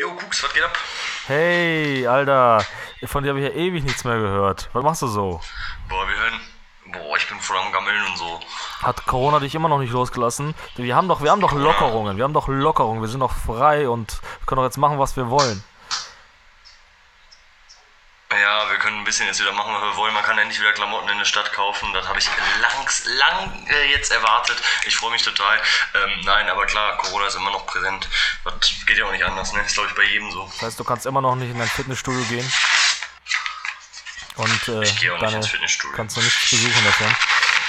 Jo, Kuks, was geht ab? Hey, Alter, von dir habe ich ja ewig nichts mehr gehört. Was machst du so? Boah, wir hören. Boah, ich bin voll am Gammeln und so. Hat Corona dich immer noch nicht losgelassen? Wir haben doch, wir haben doch Lockerungen, wir haben doch Lockerungen, wir sind doch frei und können doch jetzt machen, was wir wollen. Ja, wir können ein bisschen jetzt wieder machen, was wir wollen. Man kann endlich wieder Klamotten in der Stadt kaufen. Das habe ich langs, lang äh, jetzt erwartet. Ich freue mich total. Ähm, nein, aber klar, Corona ist immer noch präsent. Das geht ja auch nicht anders, ne? Ist, glaube ich, bei jedem so. Das heißt, du kannst immer noch nicht in dein Fitnessstudio gehen. Und äh, Ich gehe auch nicht ins Fitnessstudio. kannst du nichts besuchen davon.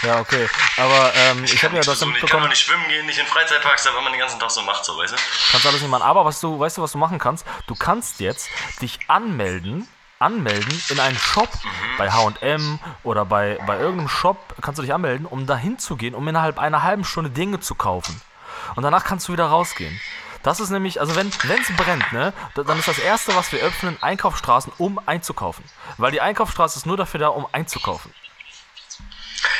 Ja, okay. Aber ähm, ich habe ja das so, nicht, kann mitbekommen. man nicht schwimmen gehen, nicht in Freizeitparks, da, wenn man den ganzen Tag so macht, so, weißt du? Kannst alles nicht machen. Aber was du, weißt du, was du machen kannst? Du kannst jetzt dich anmelden, anmelden in einen Shop bei H&M oder bei, bei irgendeinem Shop kannst du dich anmelden, um dahin zu gehen, um innerhalb einer halben Stunde Dinge zu kaufen. Und danach kannst du wieder rausgehen. Das ist nämlich, also wenn es brennt, ne, da- dann ist das erste, was wir öffnen, Einkaufsstraßen, um einzukaufen. Weil die Einkaufsstraße ist nur dafür da, um einzukaufen.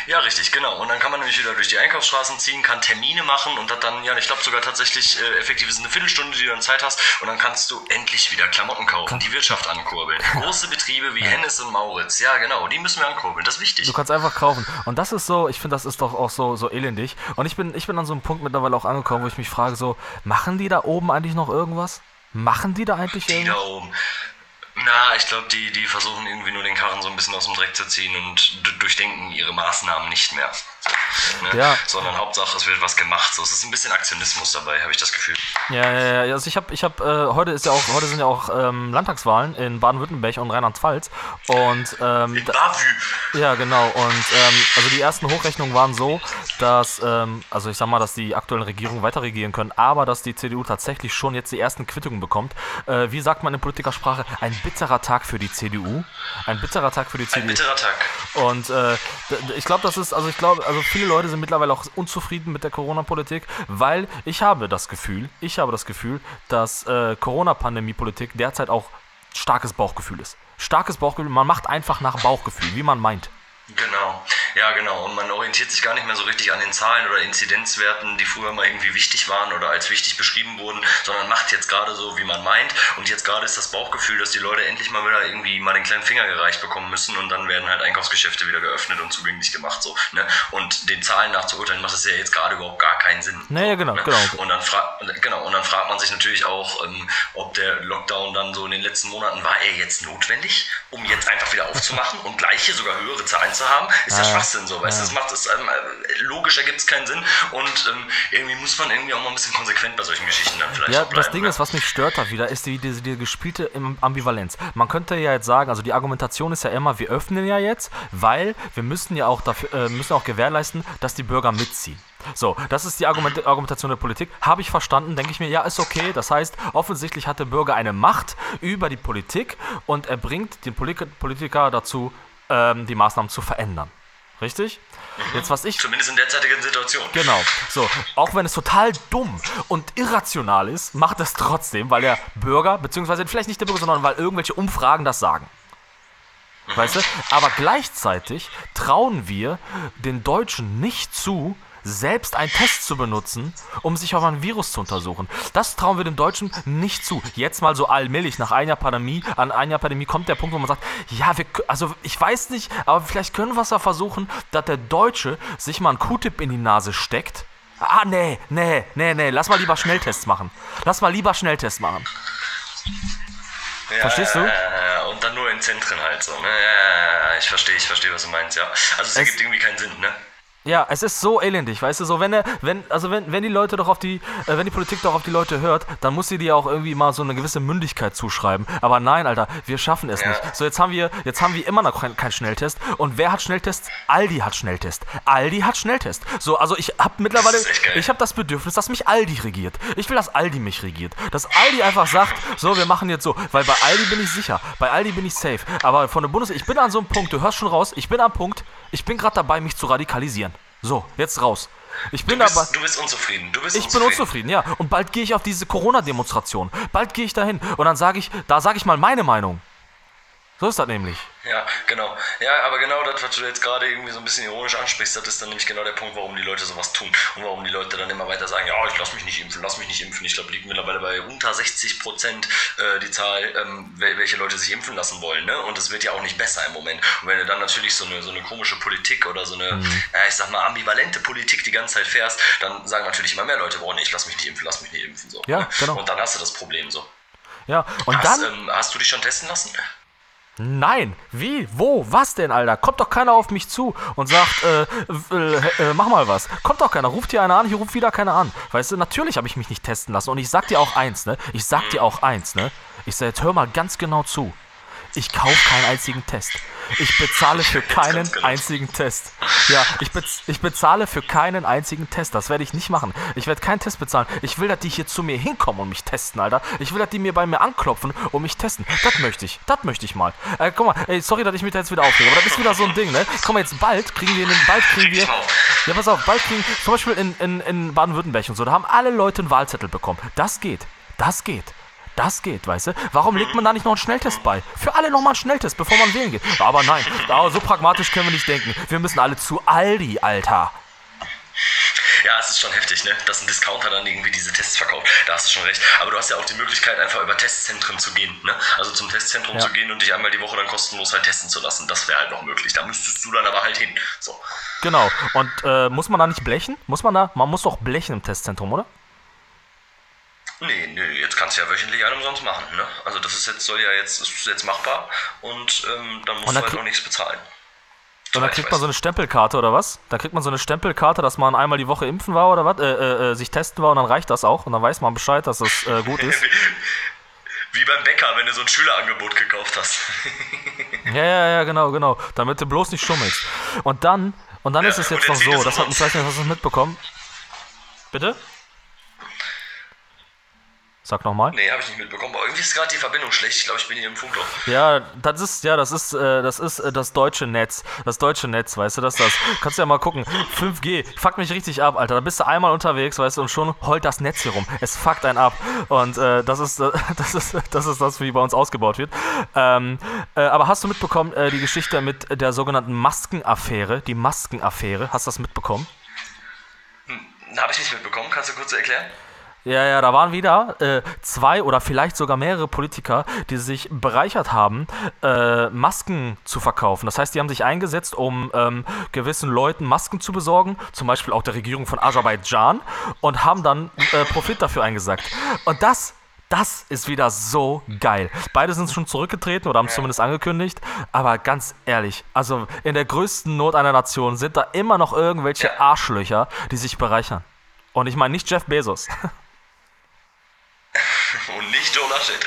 Ja, richtig, genau. Und dann kann man nämlich wieder durch die Einkaufsstraßen ziehen, kann Termine machen und hat dann, ja, ich glaube sogar tatsächlich äh, effektiv ist eine Viertelstunde, die du dann Zeit hast und dann kannst du endlich wieder Klamotten kaufen, die Wirtschaft ankurbeln. Große Betriebe wie Hennes und Mauritz, ja genau, die müssen wir ankurbeln, das ist wichtig. Du kannst einfach kaufen. Und das ist so, ich finde, das ist doch auch so, so elendig. Und ich bin, ich bin an so einem Punkt mittlerweile auch angekommen, wo ich mich frage, so, machen die da oben eigentlich noch irgendwas? Machen die da eigentlich Die irgendwas? da oben. Na, ich glaube, die, die versuchen irgendwie nur den Karren so ein bisschen aus dem Dreck zu ziehen und durchdenken ihre Maßnahmen nicht mehr. Ne? Ja. Sondern Hauptsache, es wird was gemacht. So, es ist ein bisschen Aktionismus dabei, habe ich das Gefühl. Ja, ja, ja. Also ich habe, ich habe, äh, heute ist ja auch, heute sind ja auch ähm, Landtagswahlen in Baden-Württemberg und Rheinland-Pfalz. Und ähm, In Bavü. Ja, genau. Und ähm, also die ersten Hochrechnungen waren so, dass, ähm, also ich sag mal, dass die aktuellen Regierungen weiter regieren können, aber dass die CDU tatsächlich schon jetzt die ersten Quittungen bekommt. Äh, wie sagt man in Politikersprache? Ein bitterer Tag für die CDU. Ein bitterer Tag für die Ein CDU. bitterer Tag. Und äh, ich glaube, das ist, also ich glaube, also viele Leute sind mittlerweile auch unzufrieden mit der Corona-Politik, weil ich habe das Gefühl, ich habe das Gefühl, dass äh, Corona-Pandemie-Politik derzeit auch starkes Bauchgefühl ist. Starkes Bauchgefühl, man macht einfach nach Bauchgefühl, wie man meint. Genau, ja genau. Und man orientiert sich gar nicht mehr so richtig an den Zahlen oder Inzidenzwerten, die früher mal irgendwie wichtig waren oder als wichtig beschrieben wurden, sondern macht jetzt gerade so, wie man meint. Und jetzt gerade ist das Bauchgefühl, dass die Leute endlich mal wieder irgendwie mal den kleinen Finger gereicht bekommen müssen und dann werden halt Einkaufsgeschäfte wieder geöffnet und zugänglich gemacht. So, ne? Und den Zahlen nach zu urteilen, macht es ja jetzt gerade überhaupt gar keinen Sinn. Nee, ja, genau, ne? genau. Und dann, genau, und dann fragt man sich natürlich auch, ähm, ob der Lockdown dann so in den letzten Monaten war er jetzt notwendig, um jetzt einfach wieder aufzumachen und gleiche, sogar höhere Zahlen zu haben. Ist ja, Ja. Schwachsinn so, weißt du, das macht es ähm, äh, logisch ergibt es keinen Sinn und ähm, irgendwie muss man irgendwie auch mal ein bisschen konsequent bei solchen Geschichten dann vielleicht Ja, bleiben. das Ding ne? ist, was mich stört da wieder, ist die, diese die gespielte Im- Ambivalenz. Man könnte ja jetzt sagen, also die Argumentation ist ja immer, wir öffnen ja jetzt, weil wir müssen ja auch dafür, äh, müssen auch gewährleisten, dass die Bürger mitziehen. So, das ist die Argument Argumentation der Politik. Habe ich verstanden, denke ich mir, ja, ist okay. Das heißt, offensichtlich hat der Bürger eine Macht über die Politik und er bringt den Polit Politiker dazu, ähm, die Maßnahmen zu verändern. Richtig? Jetzt, was ich Zumindest in derzeitigen Situation. Genau. So, auch wenn es total dumm und irrational ist, macht es trotzdem, weil der Bürger, beziehungsweise vielleicht nicht der Bürger, sondern weil irgendwelche Umfragen das sagen. Weißt du? Aber gleichzeitig trauen wir den Deutschen nicht zu, selbst einen Test zu benutzen, um sich auf ein Virus zu untersuchen. Das trauen wir dem Deutschen nicht zu. Jetzt mal so allmählich, nach einer Pandemie, an einer Pandemie kommt der Punkt, wo man sagt, ja, wir, also ich weiß nicht, aber vielleicht können wir es ja versuchen, dass der Deutsche sich mal einen Q-Tip in die Nase steckt. Ah, nee, nee, nee, nee, lass mal lieber Schnelltests machen. Lass mal lieber Schnelltests machen. Ja, Verstehst du? Ja, ja, ja. und dann nur in Zentren halt so. Ne? Ja, ja, ja, ich verstehe, ich verstehe, was du meinst, ja. Also es, ergibt irgendwie keinen Sinn, ne? Ja, es ist so elendig, weißt du, so wenn er, wenn, also wenn, wenn die Leute doch auf die, äh, wenn die Politik doch auf die Leute hört, dann muss sie dir auch irgendwie mal so eine gewisse Mündigkeit zuschreiben. Aber nein, Alter, wir schaffen es Ja. nicht. So, jetzt haben wir, jetzt haben wir immer noch keinen kein Schnelltest. Und wer hat Schnelltests? Aldi hat Schnelltest. Aldi hat Schnelltest. So, also ich hab mittlerweile, ich habe das Bedürfnis, dass mich Aldi regiert. Ich will, dass Aldi mich regiert. Dass Aldi einfach sagt, so, wir machen jetzt so, weil bei Aldi bin ich sicher, bei Aldi bin ich safe. Aber von der Bundes, ich bin an so einem Punkt, du hörst schon raus, ich bin am Punkt, ich bin gerade dabei, mich zu radikalisieren. So, jetzt raus. Ich bin Du bist, dabei. du bist unzufrieden. Du bist Ich bin unzufrieden, ja. Und bald gehe ich auf diese Corona-Demonstration. Bald gehe ich dahin. Und dann sage ich, da sage ich mal meine Meinung. So ist das nämlich. Ja, genau. Ja, aber genau das, was du jetzt gerade irgendwie so ein bisschen ironisch ansprichst, das ist dann nämlich genau der Punkt, warum die Leute sowas tun und warum die Leute dann immer weiter sagen, ja, ich lass mich nicht impfen, lass mich nicht impfen. Ich glaube, liegt mittlerweile bei unter 60 Prozent äh, die Zahl, ähm, welche Leute sich impfen lassen wollen. Ne? Und es wird ja auch nicht besser im Moment. Und wenn du dann natürlich so eine, so eine komische Politik oder so eine, mhm. ja, ich sag mal, ambivalente Politik die ganze Zeit fährst, dann sagen natürlich immer mehr Leute, boah, nee, ich lass mich nicht impfen, lass mich nicht impfen. So, ja, ne? genau. Und dann hast du das Problem so. Ja, und hast, dann. Ähm, hast du dich schon testen lassen? Nein, wie, wo, was denn, Alter? Kommt doch keiner auf mich zu und sagt, äh, äh, äh, mach mal was. Kommt doch keiner, ruft hier einer an, hier ruft wieder keiner an. Weißt du, natürlich habe ich mich nicht testen lassen und ich sag dir auch eins, ne? Ich sag dir auch eins, ne? Ich sag, jetzt hör mal ganz genau zu. Ich kaufe keinen einzigen Test. Ich bezahle für keinen einzigen Test. Ja, ich, bez ich bezahle für keinen einzigen Test. Das werde ich nicht machen. Ich werde keinen Test bezahlen. Ich will, dass die hier zu mir hinkommen und mich testen, Alter. Ich will, dass die mir bei mir anklopfen und mich testen. Das möchte ich. Das möchte ich mal. Äh, guck mal, ey, sorry, dass ich mich da jetzt wieder aufrege, aber das ist wieder so ein Ding, ne? Guck mal, jetzt bald kriegen wir, einen, bald kriegen wir, ja, pass auf, bald kriegen, zum Beispiel in, in, in Baden-Württemberg und so, da haben alle Leute einen Wahlzettel bekommen. Das geht. Das geht. Das geht, weißt du? Warum legt man da nicht noch einen Schnelltest bei? Für alle nochmal einen Schnelltest, bevor man wählen geht. Aber nein, so pragmatisch können wir nicht denken. Wir müssen alle zu Aldi, Alter. Ja, es ist schon heftig, ne? Dass ein Discounter dann irgendwie diese Tests verkauft. Da hast du schon recht. Aber du hast ja auch die Möglichkeit, einfach über Testzentren zu gehen, ne? Also zum Testzentrum ja. zu gehen und dich einmal die Woche dann kostenlos halt testen zu lassen. Das wäre halt noch möglich. Da müsstest du dann aber halt hin. So. Genau. Und äh, muss man da nicht blechen? Muss man da? Man muss doch blechen im Testzentrum, oder? Nee, nee, jetzt kannst du ja wöchentlich einen umsonst machen, ne? Also das ist jetzt, soll ja jetzt, ist jetzt machbar und ähm, dann musst und du halt noch nichts bezahlen. Und dann kriegt man so eine Stempelkarte oder was? Da kriegt man so eine Stempelkarte, dass man einmal die Woche impfen war oder was? Äh, äh, äh, sich testen war und dann reicht das auch und dann weiß man Bescheid, dass das äh, gut ist. Wie beim Bäcker, wenn du so ein Schülerangebot gekauft hast. ja, ja, ja, genau, genau. Damit du bloß nicht schummelst. Und dann, und dann ja, ist es jetzt noch so, das hat, ich weiß nicht, hast du das mitbekommen? Bitte? Sag nochmal. Nee, habe ich nicht mitbekommen. Aber irgendwie ist gerade die Verbindung schlecht. Ich glaube, ich bin hier im Funkloch. Ja, das ist, ja, das ist, äh, das ist äh, das deutsche Netz. Das deutsche Netz, weißt du, das das. Kannst du ja mal gucken. 5G, fuckt mich richtig ab, Alter. Da bist du einmal unterwegs, weißt du, und schon heult das Netz hier rum. Es fuckt einen ab. Und äh, das ist, das ist, das ist das, wie bei uns ausgebaut wird. Ähm, äh, aber hast du mitbekommen, äh, die Geschichte mit der sogenannten Maskenaffäre? Die Maskenaffäre, hast du das mitbekommen? Hm, habe ich nicht mitbekommen. Kannst du kurz erklären? Ja, ja, da waren wieder äh, zwei oder vielleicht sogar mehrere Politiker, die sich bereichert haben, äh, Masken zu verkaufen. Das heißt, die haben sich eingesetzt, um ähm, gewissen Leuten Masken zu besorgen, zum Beispiel auch der Regierung von Aserbaidschan, und haben dann äh, Profit dafür eingesagt. Und das das ist wieder so geil. Beide sind schon zurückgetreten oder haben es zumindest angekündigt. Aber ganz ehrlich, also in der größten Not einer Nation sind da immer noch irgendwelche Arschlöcher, die sich bereichern. Und ich meine nicht Jeff Bezos. Und nicht Joe Laschet.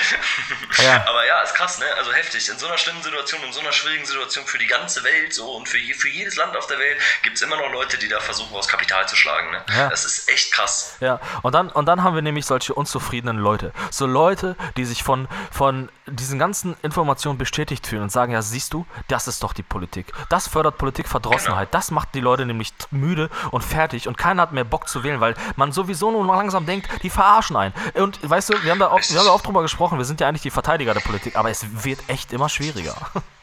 Ja. Aber ja, ist krass, ne? Also heftig. In so einer schlimmen Situation, in so einer schwierigen Situation für die ganze Welt so und für, je, für jedes Land auf der Welt gibt es immer noch Leute, die da versuchen, aus Kapital zu schlagen. Ne? Ja. Das ist echt krass. Ja, und dann, und dann haben wir nämlich solche unzufriedenen Leute. So Leute, die sich von, von diesen ganzen Informationen bestätigt fühlen und sagen, ja, siehst du, das ist doch die Politik. Das fördert Politikverdrossenheit. Genau. Das macht die Leute nämlich müde und fertig und keiner hat mehr Bock zu wählen, weil man sowieso nur langsam denkt, die verarschen einen. Und weißt du, wir haben da auch, wir haben da oft drüber gesprochen, wir sind ja eigentlich die Verteidiger der Politik, aber es wird echt immer schwieriger.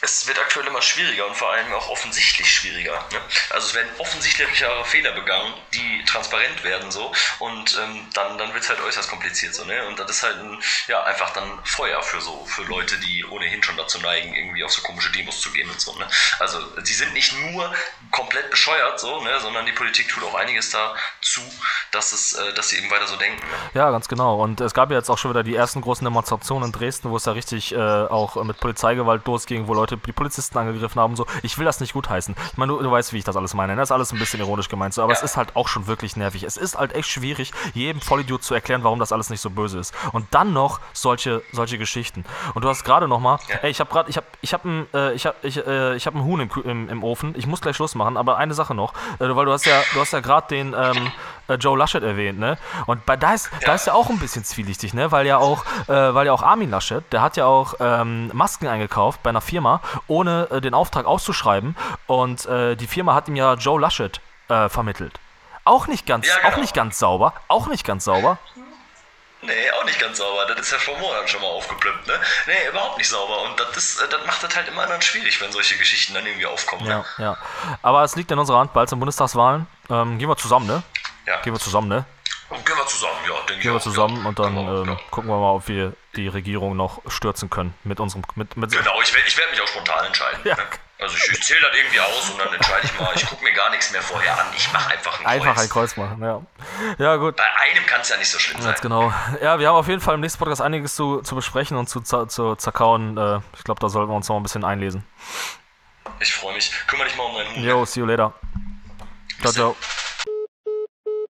es wird aktuell immer schwieriger und vor allem auch offensichtlich schwieriger. Ne? Also es werden offensichtlichere Fehler begangen, die transparent werden so und ähm, dann, dann wird es halt äußerst kompliziert so, ne? Und das ist halt ein, ja, einfach dann Feuer für so, für Leute, die ohnehin schon dazu neigen, irgendwie auf so komische Demos zu gehen und so, ne? Also die sind nicht nur komplett bescheuert so, ne, sondern die Politik tut auch einiges dazu, dass es, äh, dass sie eben weiter so denken. Ne? Ja, ganz genau. Und es gab ja jetzt auch schon wieder die ersten großen Demonstrationen in Dresden, wo es ja richtig äh, auch mit Polizeigewalt losging, wo Leute Leute, die Polizisten angegriffen haben. So, ich will das nicht gutheißen. Ich meine, du, du weißt, wie ich das alles meine. Ne? Das ist alles ein bisschen ironisch gemeint, so, aber ja. es ist halt auch schon wirklich nervig. Es ist halt echt schwierig, jedem Vollidiot zu erklären, warum das alles nicht so böse ist. Und dann noch solche, solche Geschichten. Und du hast gerade noch mal, ja. ey, ich habe gerade, ich habe, ich habe ein, äh, ich habe, ich, äh, ich habe ein Huhn im, im, im, Ofen. Ich muss gleich Schluss machen, aber eine Sache noch, äh, weil du hast ja, du hast ja gerade den ähm, äh, Joe Laschet erwähnt, ne? Und bei da ist, ja. da ist ja auch ein bisschen zwielichtig, ne? Weil ja auch, äh, weil ja auch Armin Laschet, der hat ja auch ähm, Masken eingekauft bei einer Firma, ohne äh, den Auftrag auszuschreiben. Und äh, die Firma hat ihm ja Joe Laschet äh, vermittelt. Auch nicht ganz, ja, genau. auch nicht ganz sauber, auch nicht ganz sauber. Nee, auch nicht ganz sauber. Das ist ja vor Monaten schon mal aufgeplümpt, ne? Nee, überhaupt nicht sauber. Und das, ist, äh, das macht das halt immer dann schwierig, wenn solche Geschichten dann irgendwie aufkommen. Ja, Ne? ja. Aber es liegt in unserer Hand, bald sind Bundestagswahlen. Ähm, gehen wir zusammen, ne? Ja. Gehen wir zusammen, ne? Und gehen wir zusammen, ja, denke ich Gehen wir zusammen ja. und dann wir auch, ähm, ja. gucken wir mal, ob wir die Regierung noch stürzen können mit unserem mit, mit Genau, ich werde ich werd mich auch spontan entscheiden. Ja. Ne? Also ich, ich zähle das irgendwie aus und dann entscheide ich mal. Ich gucke mir gar nichts mehr vorher an. Ich mache einfach ein einfach Kreuz. ein Kreuz machen. Ja, ja gut. Bei einem kann es ja nicht so schlimm sein. Ganz genau. Ja, wir haben auf jeden Fall im nächsten Podcast einiges zu, zu besprechen und zu, zu zerkauen. Äh, ich glaube, da sollten wir uns noch ein bisschen einlesen. Ich freue mich. Kümmere dich mal um deinen Hund. Yo, see you later. Ciao, ciao.